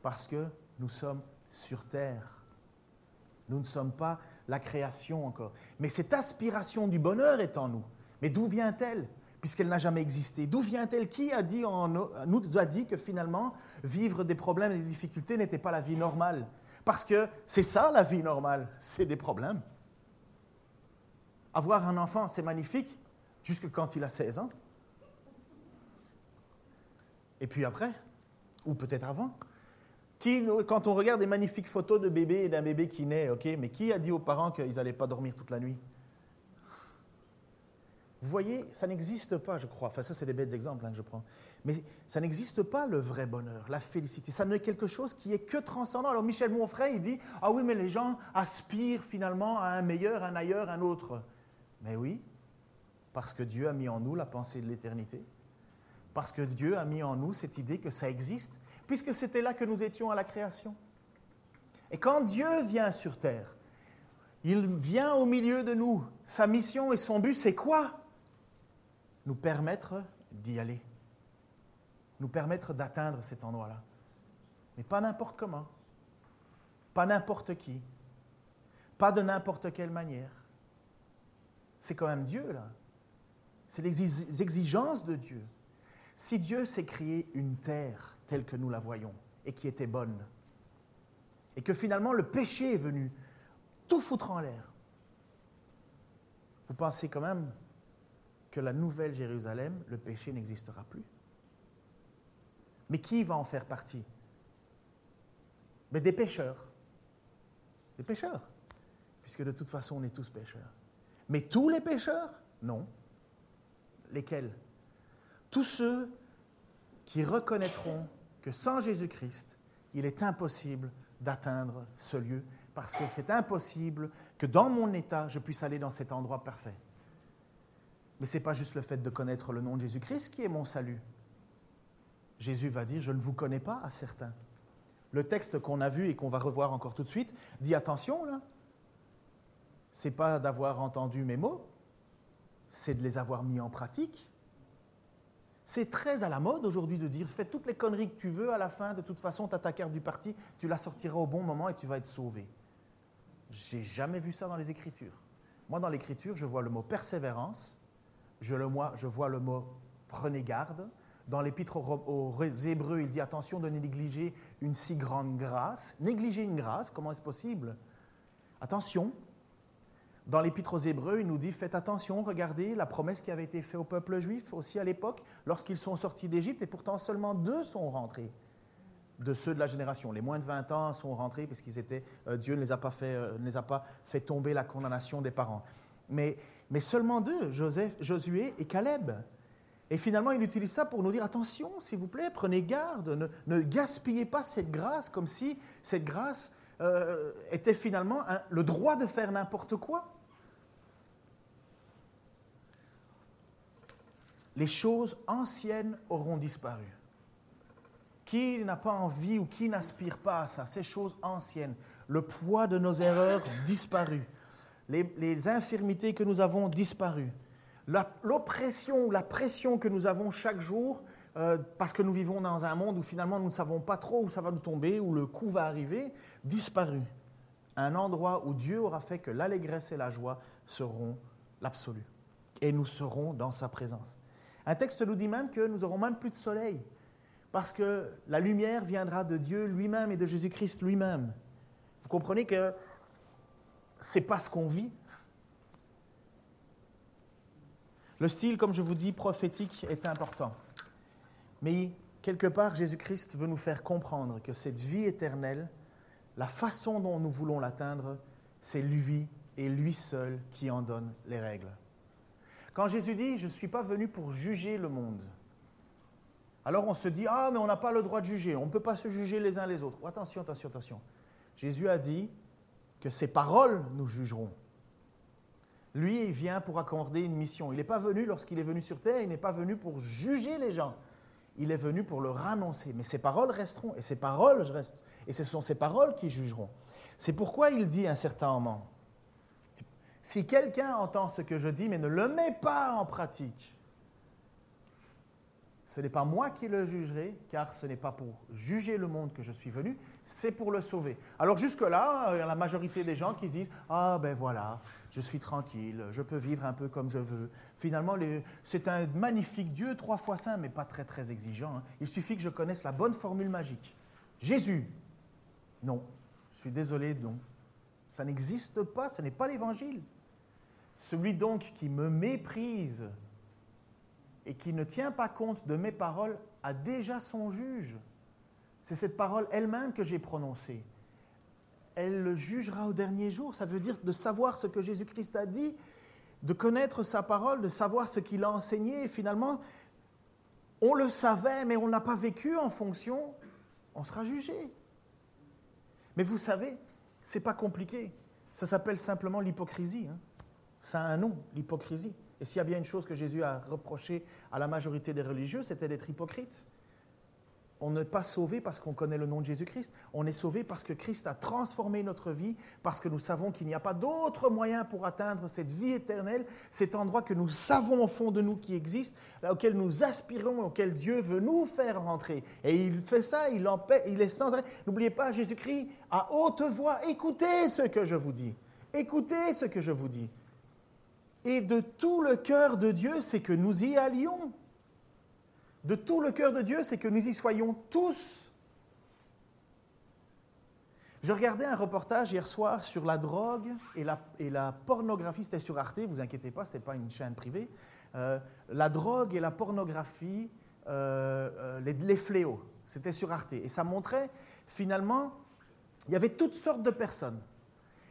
A: Parce que nous sommes sur terre. Nous ne sommes pas la création encore. Mais cette aspiration du bonheur est en nous. Mais d'où vient-elle? Puisqu'elle n'a jamais existé D'où vient-elle? Qui a dit en, nous a dit que finalement, vivre des problèmes et des difficultés n'était pas la vie normale? Parce que c'est ça la vie normale, c'est des problèmes. Avoir un enfant, c'est magnifique, jusque quand il a 16 ans. Et puis après, ou peut-être avant. Qui, quand on regarde des magnifiques photos de bébés et d'un bébé qui naît, ok, mais qui a dit aux parents qu'ils n'allaient pas dormir toute la nuit? Vous voyez, ça n'existe pas, je crois. Enfin, ça, c'est des bêtes exemples hein, que je prends. Mais ça n'existe pas le vrai bonheur, la félicité. Ça n'est quelque chose qui est que transcendant. Alors, Michel Monfray, il dit Ah oui, mais les gens aspirent finalement à un meilleur, un ailleurs, un autre. Mais oui, parce que Dieu a mis en nous la pensée de l'éternité. Parce que Dieu a mis en nous cette idée que ça existe, puisque c'était là que nous étions à la création. Et quand Dieu vient sur terre, il vient au milieu de nous. Sa mission et son but, c'est quoi? Nous permettre d'y aller, nous permettre d'atteindre cet endroit-là. Mais pas n'importe comment, pas n'importe qui, pas de n'importe quelle manière. C'est quand même Dieu, là. C'est les exigences de Dieu. Si Dieu s'est créé une terre telle que nous la voyons et qui était bonne, et que finalement le péché est venu tout foutre en l'air, vous pensez quand même que la nouvelle Jérusalem, le péché n'existera plus? Mais qui va en faire partie? Mais Des pécheurs. Des pécheurs. Puisque de toute façon, on est tous pécheurs. Mais tous les pécheurs? Non. Lesquels? Tous ceux qui reconnaîtront que sans Jésus-Christ, il est impossible d'atteindre ce lieu, parce que c'est impossible que dans mon état, je puisse aller dans cet endroit parfait. Mais ce n'est pas juste le fait de connaître le nom de Jésus-Christ qui est mon salut. Jésus va dire, je ne vous connais pas à certains. Le texte qu'on a vu et qu'on va revoir encore tout de suite dit attention là. C'est pas d'avoir entendu mes mots, c'est de les avoir mis en pratique. C'est très à la mode aujourd'hui de dire fais toutes les conneries que tu veux, à la fin, de toute façon, tu as ta carte du parti, tu la sortiras au bon moment et tu vas être sauvé. J'ai jamais vu ça dans les Écritures. Moi, dans l'Écriture, je vois le mot persévérance, je, le, je vois le mot prenez garde, dans l'épître aux, Hébreux, il dit attention de négliger une si grande grâce. Négliger une grâce, comment est-ce possible? Attention. Dans l'épître aux Hébreux, il nous dit faites attention, regardez la promesse qui avait été faite au peuple juif aussi à l'époque, lorsqu'ils sont sortis d'Égypte, et pourtant seulement deux sont rentrés de ceux de la génération. Les moins de 20 ans sont rentrés parce qu'ils étaient, euh, Dieu ne les, a pas fait, euh, ne les a pas fait tomber la condamnation des parents. Mais, mais seulement deux, Joseph, Josué et Caleb. Et finalement, il utilise ça pour nous dire attention, s'il vous plaît, prenez garde, ne, gaspillez pas cette grâce comme si cette grâce euh, était finalement le droit de faire n'importe quoi. Les choses anciennes auront disparu. Qui n'a pas envie ou qui n'aspire pas à ça? Ces choses anciennes, le poids de nos erreurs disparu, les, les infirmités que nous avons disparues l'oppression ou la pression que nous avons chaque jour, euh, parce que nous vivons dans un monde où finalement nous ne savons pas trop où ça va nous tomber, où le coup va arriver, disparu. Un endroit où Dieu aura fait que l'allégresse et la joie seront l'absolu. Et nous serons dans sa présence. Un texte nous dit même que nous n'aurons même plus de soleil, parce que la lumière viendra de Dieu lui-même et de Jésus-Christ lui-même. Vous comprenez que ce n'est pas ce qu'on vit, Le style, comme je vous dis, prophétique est important. Mais quelque part, Jésus-Christ veut nous faire comprendre que cette vie éternelle, la façon dont nous voulons l'atteindre, c'est lui et lui seul qui en donne les règles. Quand Jésus dit, je ne suis pas venu pour juger le monde, alors on se dit, ah, mais on n'a pas le droit de juger, on ne peut pas se juger les uns les autres. attention, attention, attention. Jésus a dit que ses paroles nous jugeront. Lui, il vient pour accorder une mission. Il n'est pas venu, lorsqu'il est venu sur terre, il n'est pas venu pour juger les gens. Il est venu pour leur annoncer. Mais ses paroles resteront, et ses paroles restent. Et ce sont ses paroles qui jugeront. C'est pourquoi il dit un certain moment, si quelqu'un entend ce que je dis, mais ne le met pas en pratique, ce n'est pas moi qui le jugerai, car ce n'est pas pour juger le monde que je suis venu, c'est pour le sauver. Alors jusque-là, a la majorité des gens qui se disent Ah ben voilà, je suis tranquille, je peux vivre un peu comme je veux. Finalement, c'est un magnifique Dieu, trois fois saint, mais pas très très exigeant. Hein. Il suffit que je connaisse la bonne formule magique. Jésus, non, je suis désolé, non. Ça n'existe pas, ce n'est pas l'évangile. Celui donc qui me méprise et qui ne tient pas compte de mes paroles a déjà son juge. C'est cette parole elle-même que j'ai prononcée. Elle le jugera au dernier jour. Ça veut dire de savoir ce que Jésus-Christ a dit, de connaître sa parole, de savoir ce qu'il a enseigné. Finalement, on le savait, mais on n'a pas vécu en fonction. On sera jugé. Mais vous savez, ce n'est pas compliqué. Ça s'appelle simplement l'hypocrisie. Hein. Ça a un nom, l'hypocrisie. Et s'il y a bien une chose que Jésus a reproché à la majorité des religieux, c'était d'être hypocrite. On n'est pas sauvé parce qu'on connaît le nom de Jésus-Christ. On est sauvé parce que Christ a transformé notre vie, parce que nous savons qu'il n'y a pas d'autre moyen pour atteindre cette vie éternelle, cet endroit que nous savons au fond de nous qui existe, auquel nous aspirons, auquel Dieu veut nous faire rentrer. Et il fait ça, il, en il est sans arrêt. N'oubliez pas, Jésus-Christ, à haute voix, écoutez ce que je vous dis. Écoutez ce que je vous dis. Et de tout le cœur de Dieu, c'est que nous y allions. De tout le cœur de Dieu, c'est que nous y soyons tous. Je regardais un reportage hier soir sur la drogue et la, pornographie. C'était sur Arte, vous inquiétez pas, ce n'était pas une chaîne privée. Euh, la drogue et la pornographie, euh, euh, les, les, fléaux. C'était sur Arte. Et ça montrait, finalement, il y avait toutes sortes de personnes.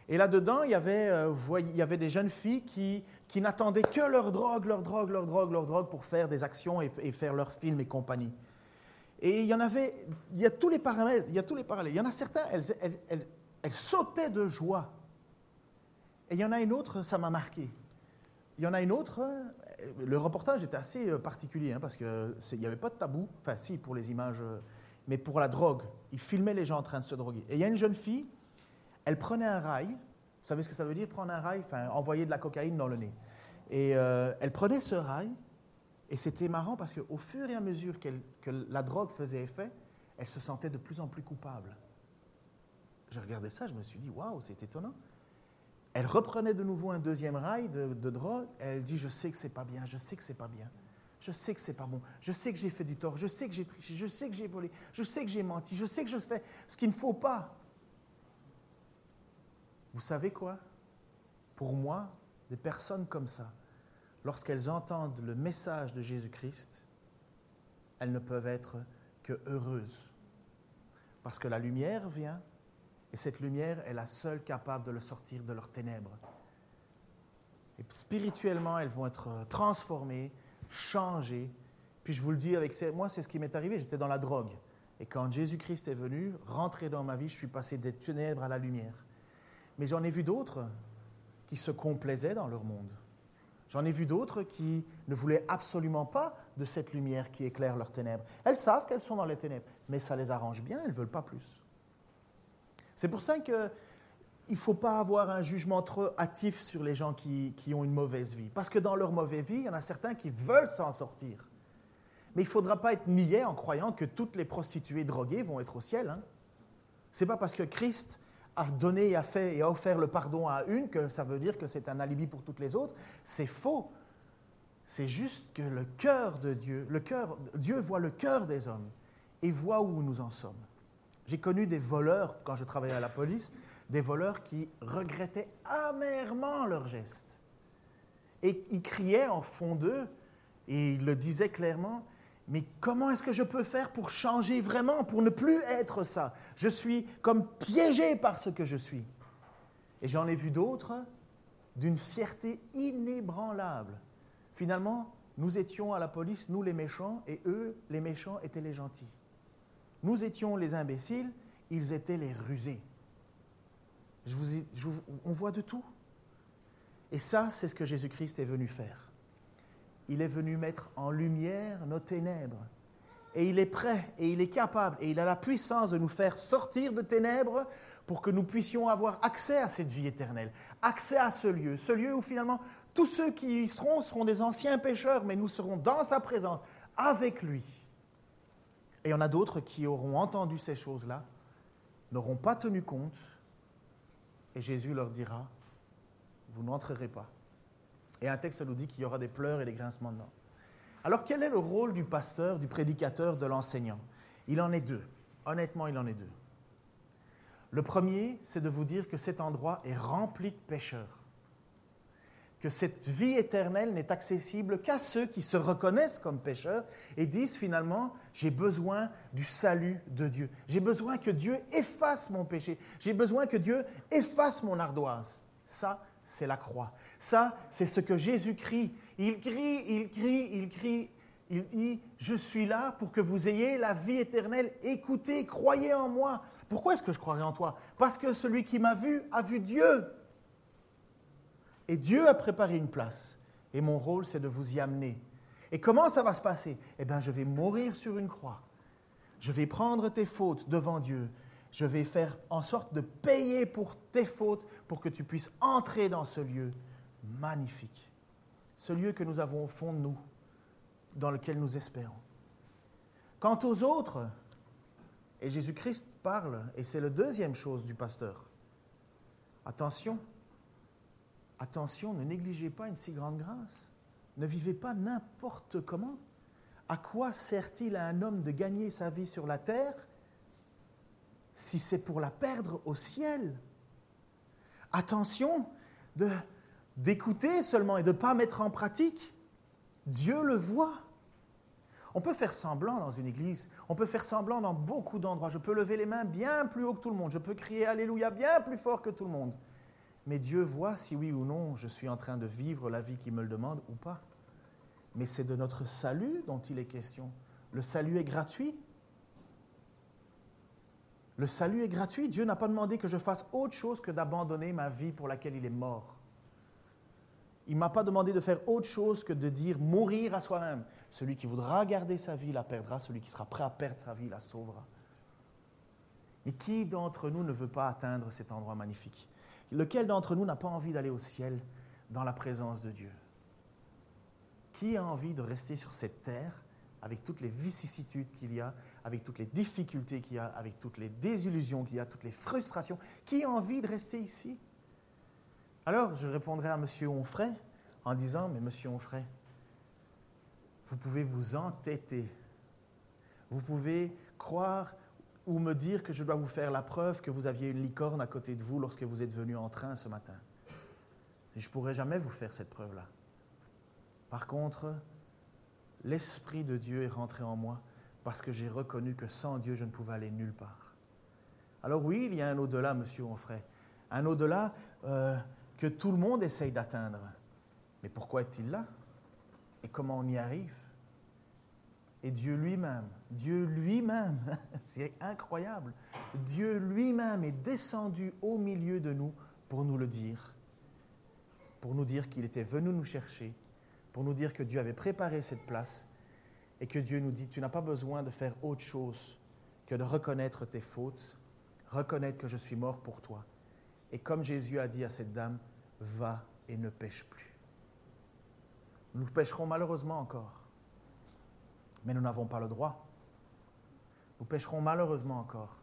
A: Et là-dedans, il, y avait, euh, il y avait des jeunes filles qui, qui n'attendaient que leur drogue, leur drogue, leur drogue, leur drogue pour faire des actions et, faire leurs films et compagnie. Et il y en avait, il y a tous les parallèles, il y a tous les parallèles. Il y en a certains, elles, elles, elles sautaient de joie. Et il y en a une autre, ça m'a marqué. Il y en a une autre, le reportage était assez euh, particulier hein, parce qu'il n'y avait pas de tabou, enfin si pour les images, euh, mais pour la drogue. Il filmait les gens en train de se droguer. Et il y a une jeune fille, elle prenait un rail, vous savez ce que ça veut dire prendre un rail? Enfin, envoyer de la cocaïne dans le nez. Et euh, elle prenait ce rail, et c'était marrant parce qu'au fur et à mesure que la drogue faisait effet, elle se sentait de plus en plus coupable. Je regardais ça, je me suis dit, waouh, c'est étonnant. Elle reprenait de nouveau un deuxième rail de, drogue. elle dit Je sais que c'est pas bien, je sais que c'est pas bien. Je sais que c'est pas bon. Je sais que j'ai fait du tort. Je sais que j'ai triché. Je sais que j'ai volé. Je sais que j'ai menti. Je sais que je fais ce qu'il ne faut pas. Vous savez quoi? Pour moi, des personnes comme ça, lorsqu'elles entendent le message de Jésus-Christ, elles ne peuvent être que heureuses. Parce que la lumière vient et cette lumière est la seule capable de le sortir de leurs ténèbres. Et spirituellement, elles vont être transformées, changées. Puis je vous le dis avec moi, c'est ce qui m'est arrivé. J'étais dans la drogue. Et quand Jésus-Christ est venu, rentrer dans ma vie, je suis passé des ténèbres à la lumière. Mais j'en ai vu d'autres qui se complaisaient dans leur monde. J'en ai vu d'autres qui ne voulaient absolument pas de cette lumière qui éclaire leurs ténèbres. Elles savent qu'elles sont dans les ténèbres, mais ça les arrange bien, elles ne veulent pas plus. C'est pour ça qu'il ne faut pas avoir un jugement trop hâtif sur les gens qui, ont une mauvaise vie. Parce que dans leur mauvaise vie, il y en a certains qui veulent s'en sortir. Mais il ne faudra pas être niais en croyant que toutes les prostituées droguées vont être au ciel. Hein. Ce n'est pas parce que Christ a donné et a fait et a offert le pardon à une que ça veut dire que c'est un alibi pour toutes les autres. C'est faux. C'est juste que le cœur de Dieu, le cœur, Dieu voit le cœur des hommes et voit où nous en sommes. J'ai connu des voleurs, quand je travaillais à la police, des voleurs qui regrettaient amèrement leurs gestes. Et ils criaient en fond d'eux, et ils le disaient clairement, mais comment est-ce que je peux faire pour changer vraiment, pour ne plus être ça? Je suis comme piégé par ce que je suis. Et j'en ai vu d'autres d'une fierté inébranlable. Finalement, nous étions à la police, nous les méchants, et eux, les méchants, étaient les gentils. Nous étions les imbéciles, ils étaient les rusés. On voit de tout. Et ça, c'est ce que Jésus-Christ est venu faire. Il est venu mettre en lumière nos ténèbres. Et il est prêt, et il est capable, et il a la puissance de nous faire sortir de ténèbres pour que nous puissions avoir accès à cette vie éternelle, accès à ce lieu, ce lieu où finalement tous ceux qui y seront seront des anciens pécheurs, mais nous serons dans sa présence, avec lui. Et il y en a d'autres qui auront entendu ces choses-là, n'auront pas tenu compte, et Jésus leur dira, vous n'entrerez pas. Et un texte nous dit qu'il y aura des pleurs et des grincements de dents. Alors quel est le rôle du pasteur, du prédicateur, de l'enseignant? Il en est deux. Honnêtement, il en est deux. Le premier, c'est de vous dire que cet endroit est rempli de pécheurs que cette vie éternelle n'est accessible qu'à ceux qui se reconnaissent comme pécheurs et disent finalement, j'ai besoin du salut de Dieu. J'ai besoin que Dieu efface mon péché. J'ai besoin que Dieu efface mon ardoise. Ça, c'est la croix. Ça, c'est ce que Jésus crie. Il crie, il crie, il crie. Il dit, je suis là pour que vous ayez la vie éternelle. Écoutez, croyez en moi. Pourquoi est-ce que je croirais en toi? Parce que celui qui m'a vu a vu Dieu. Et Dieu a préparé une place. Et mon rôle, c'est de vous y amener. Et comment ça va se passer? Eh bien, je vais mourir sur une croix. Je vais prendre tes fautes devant Dieu. Je vais faire en sorte de payer pour tes fautes pour que tu puisses entrer dans ce lieu magnifique. Ce lieu que nous avons au fond de nous, dans lequel nous espérons. Quant aux autres, et Jésus-Christ parle, et c'est la deuxième chose du pasteur, attention, Attention, ne négligez pas une si grande grâce. Ne vivez pas n'importe comment. À quoi sert-il à un homme de gagner sa vie sur la terre si c'est pour la perdre au ciel Attention d'écouter seulement et de ne pas mettre en pratique. Dieu le voit. On peut faire semblant dans une église, on peut faire semblant dans beaucoup d'endroits. Je peux lever les mains bien plus haut que tout le monde, je peux crier Alléluia bien plus fort que tout le monde. Mais Dieu voit si oui ou non je suis en train de vivre la vie qui me le demande ou pas. Mais c'est de notre salut dont il est question. Le salut est gratuit. Le salut est gratuit. Dieu n'a pas demandé que je fasse autre chose que d'abandonner ma vie pour laquelle il est mort. Il ne m'a pas demandé de faire autre chose que de dire mourir à soi-même. Celui qui voudra garder sa vie la perdra, celui qui sera prêt à perdre sa vie la sauvera. Et qui d'entre nous ne veut pas atteindre cet endroit magnifique? Lequel d'entre nous n'a pas envie d'aller au ciel dans la présence de Dieu? Qui a envie de rester sur cette terre avec toutes les vicissitudes qu'il y a, avec toutes les difficultés qu'il y a, avec toutes les désillusions qu'il y a, toutes les frustrations. Qui a envie de rester ici? Alors, je répondrai à M. Onfray en disant, mais M. Onfray, vous pouvez vous entêter. Vous pouvez croire ou me dire que je dois vous faire la preuve que vous aviez une licorne à côté de vous lorsque vous êtes venu en train ce matin. je ne pourrai jamais vous faire cette preuve-là. Par contre, l'Esprit de Dieu est rentré en moi parce que j'ai reconnu que sans Dieu, je ne pouvais aller nulle part. Alors oui, il y a un au-delà, monsieur Onfray, un au-delà euh, que tout le monde essaye d'atteindre. Mais pourquoi est-il là? Et comment on y arrive? Et Dieu lui-même, Dieu lui-même, c'est incroyable, Dieu lui-même est descendu au milieu de nous pour nous le dire, pour nous dire qu'il était venu nous chercher pour nous dire que Dieu avait préparé cette place et que Dieu nous dit, tu n'as pas besoin de faire autre chose que de reconnaître tes fautes, reconnaître que je suis mort pour toi. Et comme Jésus a dit à cette dame, va et ne pêche plus. Nous pêcherons malheureusement encore, mais nous n'avons pas le droit. Nous pêcherons malheureusement encore,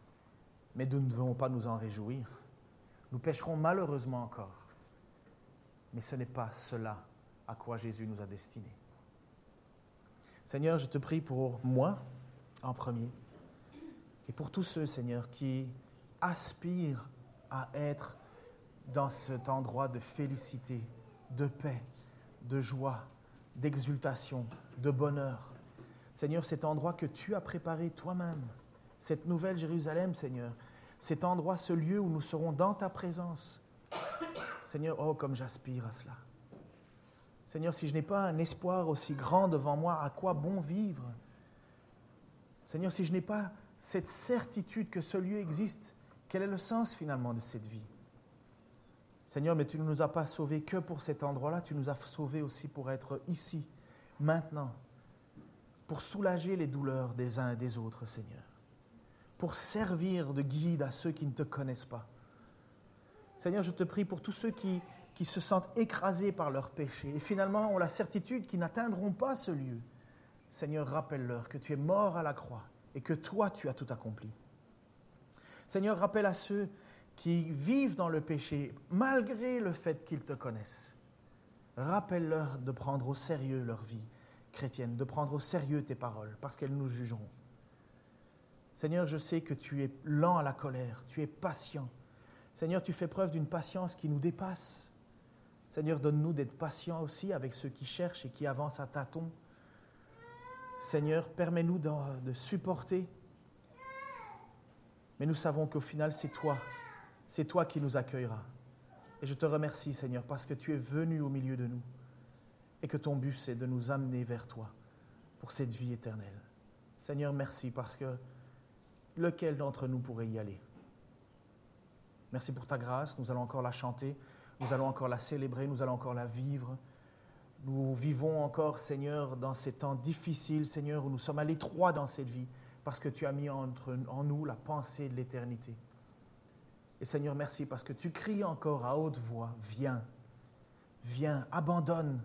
A: mais nous ne devons pas nous en réjouir. Nous pêcherons malheureusement encore, mais ce n'est pas cela à quoi Jésus nous a destinés. Seigneur, je te prie pour moi en premier et pour tous ceux, Seigneur, qui aspirent à être dans cet endroit de félicité, de paix, de joie, d'exultation, de bonheur. Seigneur, cet endroit que tu as préparé toi-même, cette nouvelle Jérusalem, Seigneur, cet endroit, ce lieu où nous serons dans ta présence. Seigneur, oh, comme j'aspire à cela. Seigneur, si je n'ai pas un espoir aussi grand devant moi, à quoi bon vivre? Seigneur, si je n'ai pas cette certitude que ce lieu existe, quel est le sens finalement de cette vie? Seigneur, mais tu ne nous as pas sauvés que pour cet endroit-là, tu nous as sauvés aussi pour être ici, maintenant, pour soulager les douleurs des uns et des autres, Seigneur, pour servir de guide à ceux qui ne te connaissent pas. Seigneur, je te prie pour tous ceux qui qui se sentent écrasés par leurs péchés et finalement ont la certitude qu'ils n'atteindront pas ce lieu. Seigneur, rappelle-leur que tu es mort à la croix et que toi, tu as tout accompli. Seigneur, rappelle à ceux qui vivent dans le péché malgré le fait qu'ils te connaissent. Rappelle-leur de prendre au sérieux leur vie chrétienne, de prendre au sérieux tes paroles, parce qu'elles nous jugeront. Seigneur, je sais que tu es lent à la colère, tu es patient. Seigneur, tu fais preuve d'une patience qui nous dépasse. Seigneur, donne-nous d'être patients aussi avec ceux qui cherchent et qui avancent à tâtons. Seigneur, permets-nous de, supporter. Mais nous savons qu'au final, c'est toi, c'est toi qui nous accueilleras. Et je te remercie, Seigneur, parce que tu es venu au milieu de nous et que ton but, c'est de nous amener vers toi pour cette vie éternelle. Seigneur, merci parce que lequel d'entre nous pourrait y aller? Merci pour ta grâce, nous allons encore la chanter. Nous allons encore la célébrer, nous allons encore la vivre. Nous vivons encore, Seigneur, dans ces temps difficiles, Seigneur, où nous sommes à l'étroit dans cette vie, parce que tu as mis en nous la pensée de l'éternité. Et Seigneur, merci parce que tu cries encore à haute voix, viens, viens, abandonne,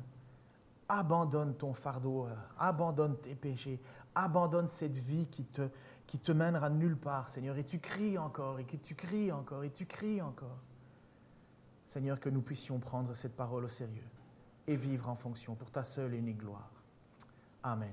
A: abandonne ton fardeau, abandonne tes péchés, abandonne cette vie qui te, qui te mènera nulle part, Seigneur. Et tu cries encore, et tu cries encore, et tu cries encore. Seigneur, que nous puissions prendre cette parole au sérieux et vivre en fonction pour ta seule et unique gloire. Amen.